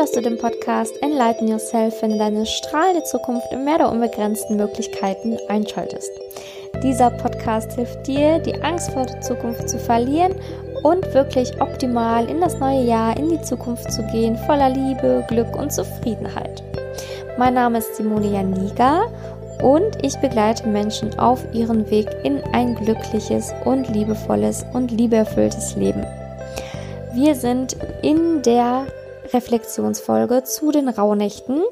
dass du den Podcast Enlighten Yourself finde deine strahlende Zukunft im Meer der unbegrenzten Möglichkeiten einschaltest. Dieser Podcast hilft dir, die Angst vor der Zukunft zu verlieren und wirklich optimal in das neue Jahr, in die Zukunft zu gehen, voller Liebe, Glück und Zufriedenheit. Mein Name ist Simone Janiga und ich begleite Menschen auf ihren Weg in ein glückliches und liebevolles und liebeerfülltes Leben. Wir sind in der Reflexionsfolge zu den Rauhnächten.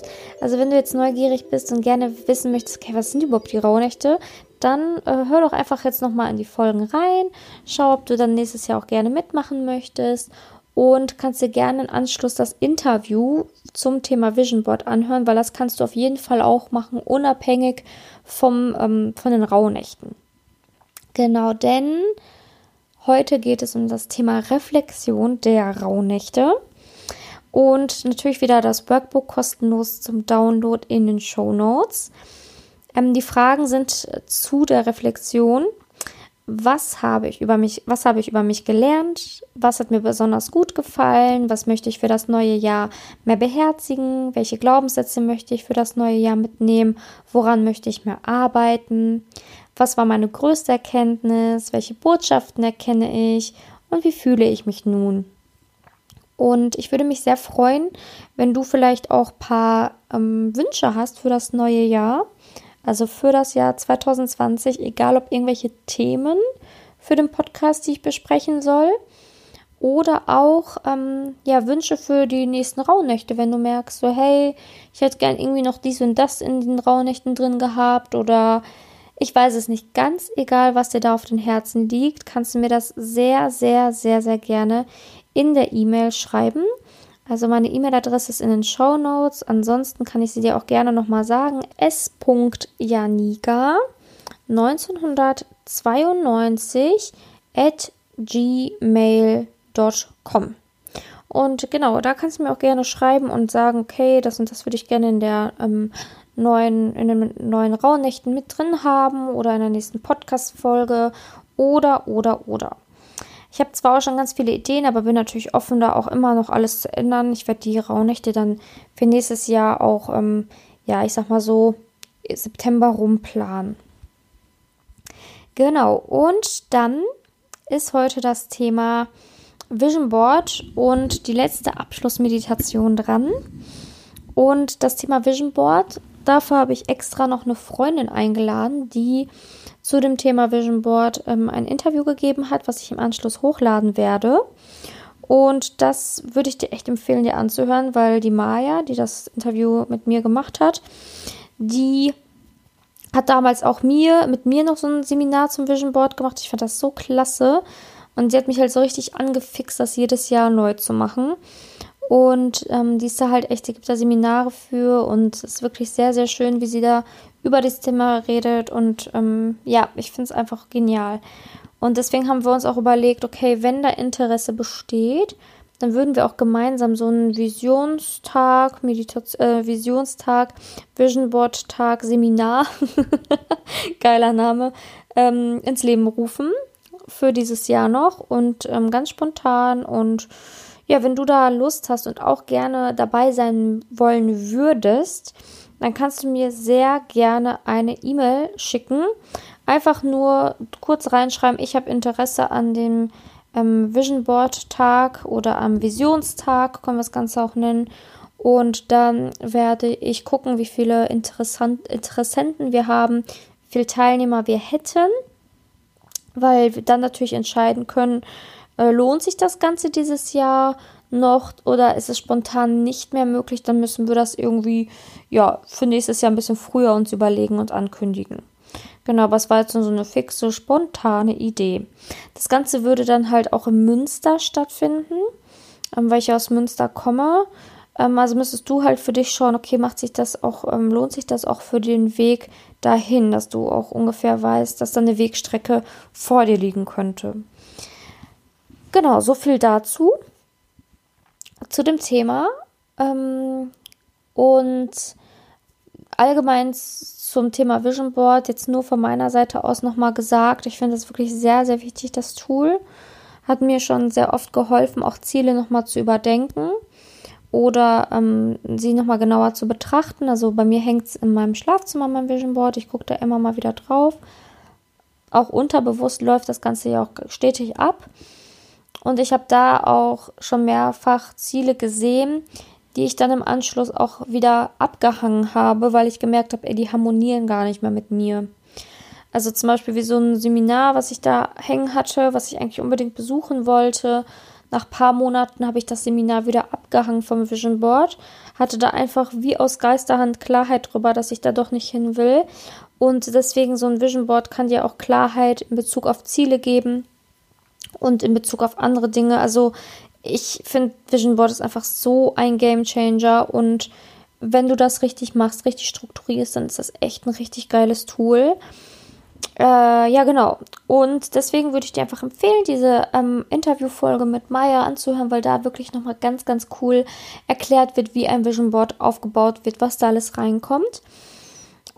Also wenn du jetzt neugierig bist und gerne wissen möchtest, okay, was sind überhaupt die Rauhnächte, dann äh, hör doch einfach jetzt nochmal in die Folgen rein. Schau, ob du dann nächstes Jahr auch gerne mitmachen möchtest und kannst dir gerne im Anschluss das Interview zum Thema Vision Board anhören, weil das kannst du auf jeden Fall auch machen, unabhängig vom, ähm, von den Rauhnächten. Genau, denn heute geht es um das Thema Reflexion der Rauhnächte. Und natürlich wieder das Workbook kostenlos zum Download in den Show Notes. Ähm, die Fragen sind zu der Reflexion. Was habe ich über mich, was habe ich über mich gelernt? Was hat mir besonders gut gefallen? Was möchte ich für das neue Jahr mehr beherzigen? Welche Glaubenssätze möchte ich für das neue Jahr mitnehmen? Woran möchte ich mehr arbeiten? Was war meine größte Erkenntnis? Welche Botschaften erkenne ich? Und wie fühle ich mich nun? Und ich würde mich sehr freuen, wenn du vielleicht auch ein paar ähm, Wünsche hast für das neue Jahr. Also für das Jahr 2020, egal ob irgendwelche Themen für den Podcast, die ich besprechen soll. Oder auch ähm, ja, Wünsche für die nächsten Rauhnächte, wenn du merkst, so hey, ich hätte gern irgendwie noch dies und das in den Rauhnächten drin gehabt oder ich weiß es nicht. Ganz egal, was dir da auf den Herzen liegt, kannst du mir das sehr, sehr, sehr, sehr gerne in der E-Mail schreiben. Also meine E-Mail-Adresse ist in den Show Notes. Ansonsten kann ich sie dir auch gerne nochmal sagen. s.janiga 1992 at gmail.com. Und genau, da kannst du mir auch gerne schreiben und sagen, okay, das und das würde ich gerne in der ähm, neuen, in den neuen Rauhnächten mit drin haben oder in der nächsten Podcast-Folge oder, oder, oder. Ich habe zwar auch schon ganz viele Ideen, aber bin natürlich offen, da auch immer noch alles zu ändern. Ich werde die Rauhnächte dann für nächstes Jahr auch, ähm, ja, ich sag mal so, September rumplanen. Genau, und dann ist heute das Thema Vision Board und die letzte Abschlussmeditation dran. Und das Thema Vision Board, dafür habe ich extra noch eine Freundin eingeladen, die zu dem Thema Vision Board ähm, ein Interview gegeben hat, was ich im Anschluss hochladen werde. Und das würde ich dir echt empfehlen, dir anzuhören, weil die Maya, die das Interview mit mir gemacht hat, die hat damals auch mir, mit mir noch so ein Seminar zum Vision Board gemacht. Ich fand das so klasse. Und sie hat mich halt so richtig angefixt, das jedes Jahr neu zu machen. Und ähm, die ist da halt echt, die gibt da Seminare für und es ist wirklich sehr, sehr schön, wie sie da über das Thema redet. Und ähm, ja, ich finde es einfach genial. Und deswegen haben wir uns auch überlegt, okay, wenn da Interesse besteht, dann würden wir auch gemeinsam so einen Visionstag, Meditation, äh, Visionstag, Vision Board Tag, Seminar, geiler Name, ähm, ins Leben rufen für dieses Jahr noch und ähm, ganz spontan und ja, wenn du da Lust hast und auch gerne dabei sein wollen würdest, dann kannst du mir sehr gerne eine E-Mail schicken. Einfach nur kurz reinschreiben, ich habe Interesse an dem ähm, Vision Board Tag oder am Visionstag, können wir das Ganze auch nennen. Und dann werde ich gucken, wie viele Interessant Interessenten wir haben, wie viele Teilnehmer wir hätten, weil wir dann natürlich entscheiden können, lohnt sich das Ganze dieses Jahr noch oder ist es spontan nicht mehr möglich, dann müssen wir das irgendwie, ja, für nächstes Jahr ein bisschen früher uns überlegen und ankündigen. Genau, aber es war jetzt so eine fixe, spontane Idee. Das Ganze würde dann halt auch in Münster stattfinden, ähm, weil ich aus Münster komme. Ähm, also müsstest du halt für dich schauen, okay, macht sich das auch, ähm, lohnt sich das auch für den Weg dahin, dass du auch ungefähr weißt, dass da eine Wegstrecke vor dir liegen könnte. Genau, so viel dazu zu dem Thema. Ähm, und allgemein zum Thema Vision Board jetzt nur von meiner Seite aus nochmal gesagt. Ich finde es wirklich sehr, sehr wichtig, das Tool. Hat mir schon sehr oft geholfen, auch Ziele nochmal zu überdenken. oder ähm, sie nochmal genauer zu betrachten. Also bei mir hängt es in meinem Schlafzimmer, mein Vision Board. Ich gucke da immer mal wieder drauf. Auch unterbewusst läuft das Ganze ja auch stetig ab. Und ich habe da auch schon mehrfach Ziele gesehen, die ich dann im Anschluss auch wieder abgehangen habe, weil ich gemerkt habe, die harmonieren gar nicht mehr mit mir. Also zum Beispiel wie so ein Seminar, was ich da hängen hatte, was ich eigentlich unbedingt besuchen wollte. Nach ein paar Monaten habe ich das Seminar wieder abgehangen vom Vision Board, hatte da einfach wie aus Geisterhand Klarheit drüber, dass ich da doch nicht hin will. Und deswegen so ein Vision Board kann dir auch Klarheit in Bezug auf Ziele geben und in Bezug auf andere Dinge. Also ich finde Vision Board ist einfach so ein Game Changer und wenn du das richtig machst, richtig strukturierst, dann ist das echt ein richtig geiles Tool. Äh, ja, genau. Und deswegen würde ich dir einfach empfehlen, diese ähm, Interviewfolge mit Maya anzuhören, weil da wirklich nochmal ganz, ganz cool erklärt wird, wie ein Vision Board aufgebaut wird, was da alles reinkommt.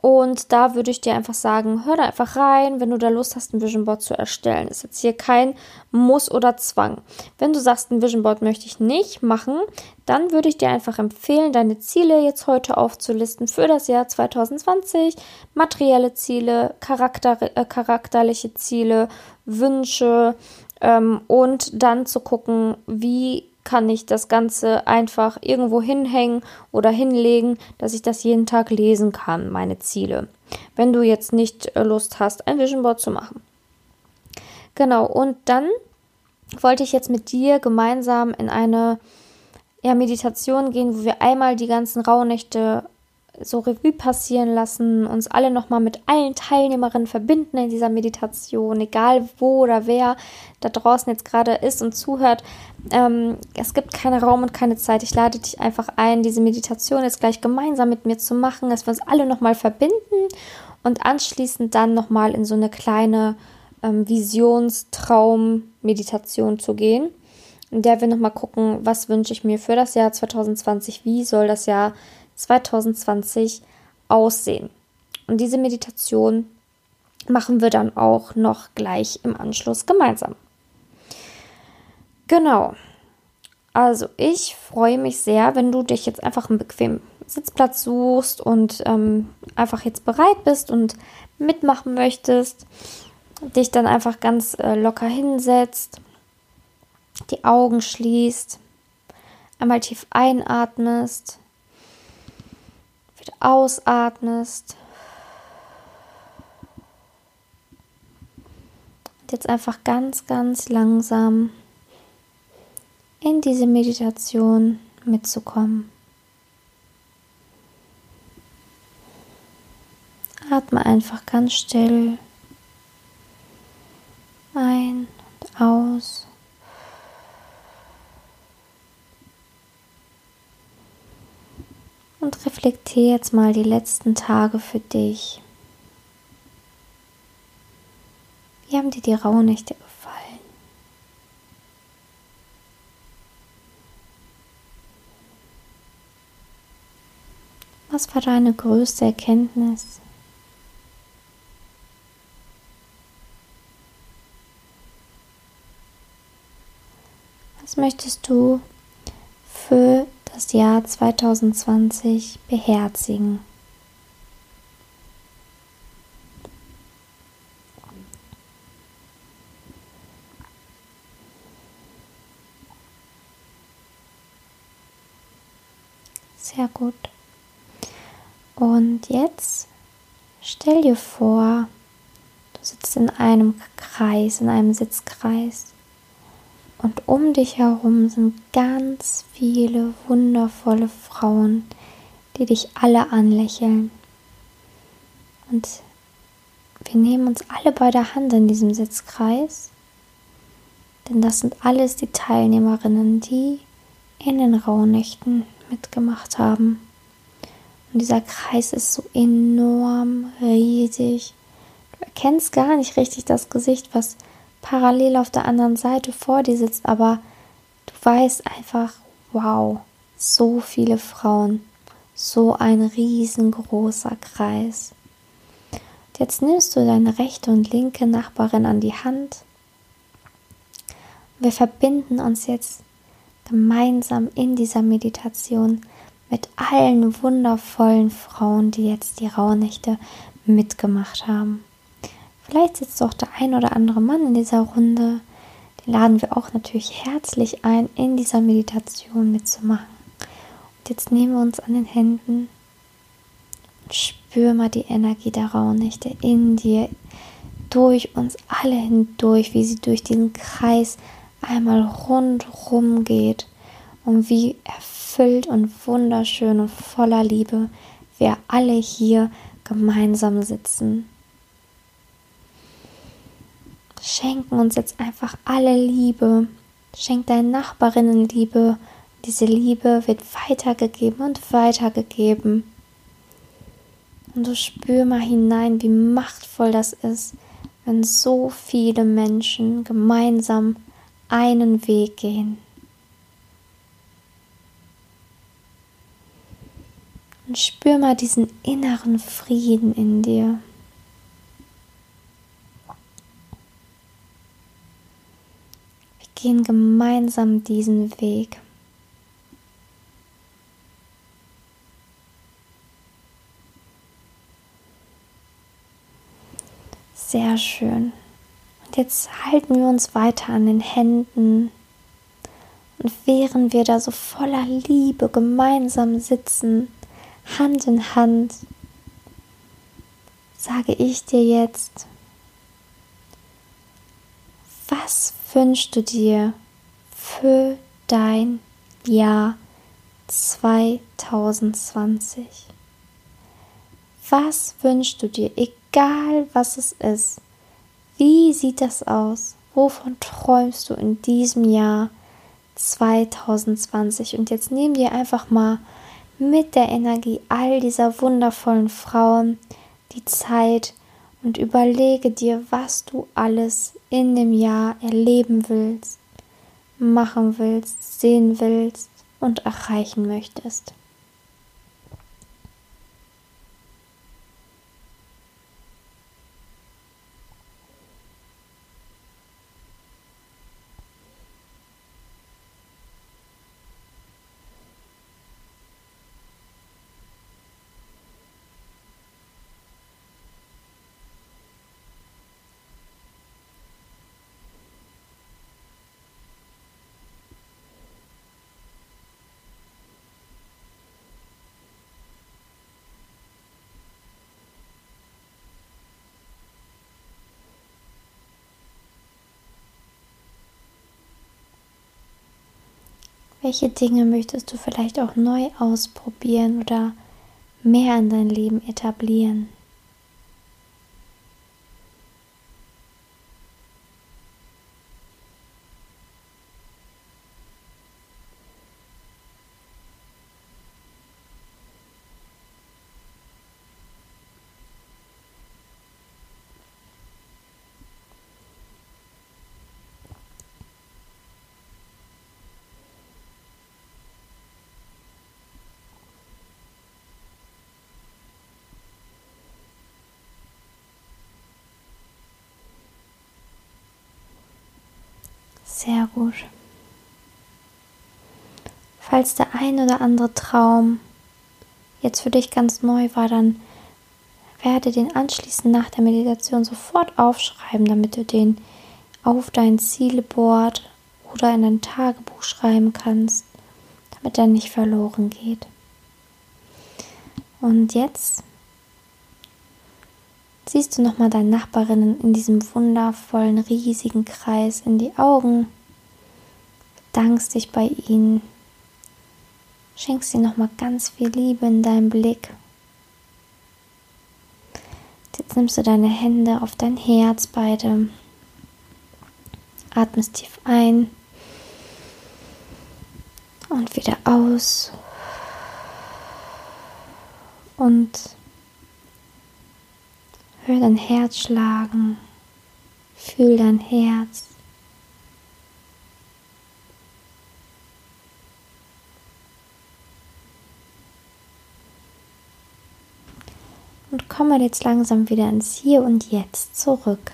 Und da würde ich dir einfach sagen, hör da einfach rein, wenn du da Lust hast, ein Vision Board zu erstellen. Ist jetzt hier kein Muss oder Zwang. Wenn du sagst, ein Vision Board möchte ich nicht machen, dann würde ich dir einfach empfehlen, deine Ziele jetzt heute aufzulisten für das Jahr 2020. Materielle Ziele, Charakter, äh, charakterliche Ziele, Wünsche ähm, und dann zu gucken, wie kann ich das Ganze einfach irgendwo hinhängen oder hinlegen, dass ich das jeden Tag lesen kann, meine Ziele. Wenn du jetzt nicht äh, Lust hast, ein Vision Board zu machen. Genau, und dann wollte ich jetzt mit dir gemeinsam in eine ja, Meditation gehen, wo wir einmal die ganzen Rauhnächte so Revue passieren lassen, uns alle nochmal mit allen Teilnehmerinnen verbinden in dieser Meditation, egal wo oder wer da draußen jetzt gerade ist und zuhört. Ähm, es gibt keinen Raum und keine Zeit. Ich lade dich einfach ein, diese Meditation jetzt gleich gemeinsam mit mir zu machen, dass wir uns alle nochmal verbinden und anschließend dann nochmal in so eine kleine ähm, Visionstraum-Meditation zu gehen, in der wir nochmal gucken, was wünsche ich mir für das Jahr 2020, wie soll das Jahr 2020 aussehen. Und diese Meditation machen wir dann auch noch gleich im Anschluss gemeinsam. Genau. Also ich freue mich sehr, wenn du dich jetzt einfach einen bequemen Sitzplatz suchst und ähm, einfach jetzt bereit bist und mitmachen möchtest, dich dann einfach ganz äh, locker hinsetzt, die Augen schließt, einmal tief einatmest ausatmest. Und jetzt einfach ganz, ganz langsam in diese Meditation mitzukommen. Atme einfach ganz still ein und aus. Und reflektiere jetzt mal die letzten Tage für dich. Wie haben dir die Rauhnächte gefallen? Was war deine größte Erkenntnis? Was möchtest du für das Jahr 2020 beherzigen. Sehr gut. Und jetzt stell dir vor, du sitzt in einem Kreis, in einem Sitzkreis. Und um dich herum sind ganz viele wundervolle Frauen, die dich alle anlächeln. Und wir nehmen uns alle bei der Hand in diesem Sitzkreis, denn das sind alles die Teilnehmerinnen, die in den Rauhnächten mitgemacht haben. Und dieser Kreis ist so enorm riesig. Du erkennst gar nicht richtig das Gesicht, was parallel auf der anderen Seite vor dir sitzt, aber du weißt einfach, wow, so viele Frauen, so ein riesengroßer Kreis. Und jetzt nimmst du deine rechte und linke Nachbarin an die Hand. Wir verbinden uns jetzt gemeinsam in dieser Meditation mit allen wundervollen Frauen, die jetzt die Rauhnächte mitgemacht haben. Vielleicht sitzt auch der ein oder andere Mann in dieser Runde. Den laden wir auch natürlich herzlich ein, in dieser Meditation mitzumachen. Und jetzt nehmen wir uns an den Händen und spür mal die Energie der Rauhnächte in dir, durch uns alle hindurch, wie sie durch diesen Kreis einmal rundrum geht und wie erfüllt und wunderschön und voller Liebe wir alle hier gemeinsam sitzen schenken uns jetzt einfach alle Liebe. Schenk deinen Nachbarinnen Liebe. Diese Liebe wird weitergegeben und weitergegeben. Und du spür mal hinein, wie machtvoll das ist, wenn so viele Menschen gemeinsam einen Weg gehen. Und spür mal diesen inneren Frieden in dir. Gehen gemeinsam diesen Weg. Sehr schön. Und jetzt halten wir uns weiter an den Händen. Und während wir da so voller Liebe gemeinsam sitzen, Hand in Hand, sage ich dir jetzt, was wünschst du dir für dein Jahr 2020? Was wünschst du dir, egal was es ist? Wie sieht das aus? Wovon träumst du in diesem Jahr 2020? Und jetzt nehmen wir einfach mal mit der Energie all dieser wundervollen Frauen die Zeit, und überlege dir, was du alles in dem Jahr erleben willst, machen willst, sehen willst und erreichen möchtest. Welche Dinge möchtest du vielleicht auch neu ausprobieren oder mehr in dein Leben etablieren? Sehr gut. Falls der ein oder andere Traum jetzt für dich ganz neu war, dann werde den anschließend nach der Meditation sofort aufschreiben, damit du den auf dein Zieleboard oder in dein Tagebuch schreiben kannst, damit er nicht verloren geht. Und jetzt siehst du nochmal deine Nachbarinnen in diesem wundervollen, riesigen Kreis in die Augen, bedankst dich bei ihnen, schenkst ihnen nochmal ganz viel Liebe in deinem Blick. Jetzt nimmst du deine Hände auf dein Herz beide, atmest tief ein und wieder aus und Hör dein Herz schlagen. Fühl dein Herz. Und komme jetzt langsam wieder ins Hier und Jetzt zurück.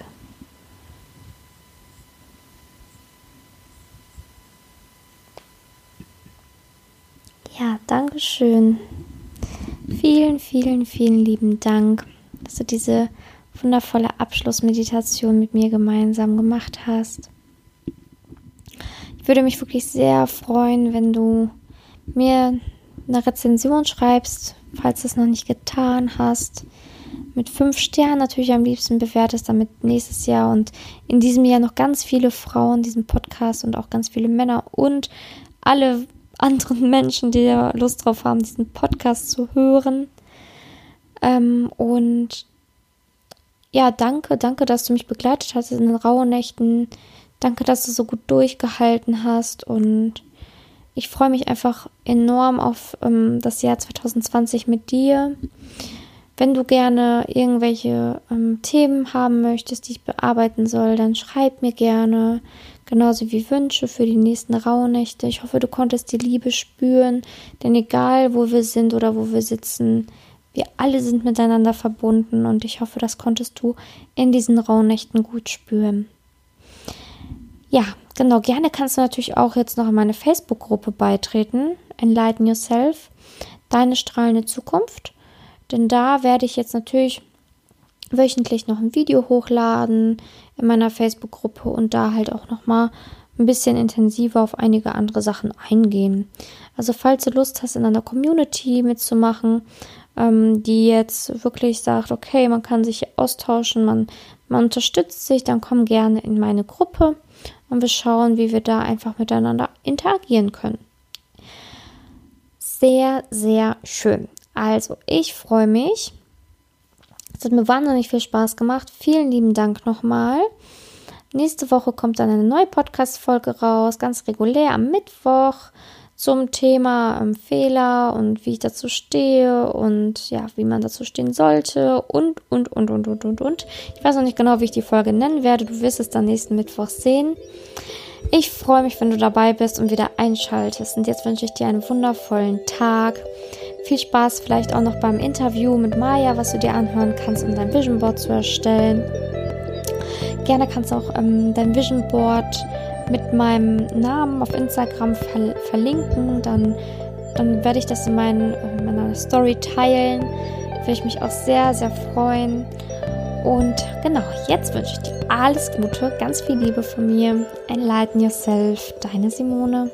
Ja, danke schön. Vielen, vielen, vielen lieben Dank, dass du diese wundervolle Abschlussmeditation mit mir gemeinsam gemacht hast. Ich würde mich wirklich sehr freuen, wenn du mir eine Rezension schreibst, falls du es noch nicht getan hast. Mit fünf Sternen natürlich am liebsten bewertest, damit nächstes Jahr und in diesem Jahr noch ganz viele Frauen diesen Podcast und auch ganz viele Männer und alle anderen Menschen, die ja Lust drauf haben, diesen Podcast zu hören. Ähm, und ja, danke, danke, dass du mich begleitet hast in den rauen Nächten. Danke, dass du so gut durchgehalten hast und ich freue mich einfach enorm auf ähm, das Jahr 2020 mit dir. Wenn du gerne irgendwelche ähm, Themen haben möchtest, die ich bearbeiten soll, dann schreib mir gerne. Genauso wie Wünsche für die nächsten Rauhnächte. Ich hoffe, du konntest die Liebe spüren, denn egal wo wir sind oder wo wir sitzen, wir alle sind miteinander verbunden und ich hoffe, das konntest du in diesen Rauhnächten gut spüren. Ja, genau, gerne kannst du natürlich auch jetzt noch in meine Facebook-Gruppe beitreten, Enlighten Yourself, deine strahlende Zukunft. Denn da werde ich jetzt natürlich wöchentlich noch ein Video hochladen in meiner Facebook-Gruppe und da halt auch nochmal ein bisschen intensiver auf einige andere Sachen eingehen. Also falls du Lust hast, in einer Community mitzumachen, ähm, die jetzt wirklich sagt, okay, man kann sich austauschen, man, man unterstützt sich, dann komm gerne in meine Gruppe und wir schauen, wie wir da einfach miteinander interagieren können. Sehr, sehr schön. Also, ich freue mich. Es hat mir wahnsinnig viel Spaß gemacht. Vielen lieben Dank nochmal. Nächste Woche kommt dann eine neue Podcast-Folge raus, ganz regulär am Mittwoch zum Thema ähm, Fehler und wie ich dazu stehe und ja, wie man dazu stehen sollte und, und, und, und, und, und, und. Ich weiß noch nicht genau, wie ich die Folge nennen werde. Du wirst es dann nächsten Mittwoch sehen. Ich freue mich, wenn du dabei bist und wieder einschaltest. Und jetzt wünsche ich dir einen wundervollen Tag. Viel Spaß vielleicht auch noch beim Interview mit Maya, was du dir anhören kannst, um dein Vision Board zu erstellen. Gerne kannst du auch ähm, dein Vision Board mit meinem Namen auf Instagram ver verlinken. Dann, dann werde ich das in, meinen, in meiner Story teilen. Da würde ich mich auch sehr, sehr freuen. Und genau, jetzt wünsche ich dir alles Gute, ganz viel Liebe von mir. Enlighten yourself, deine Simone.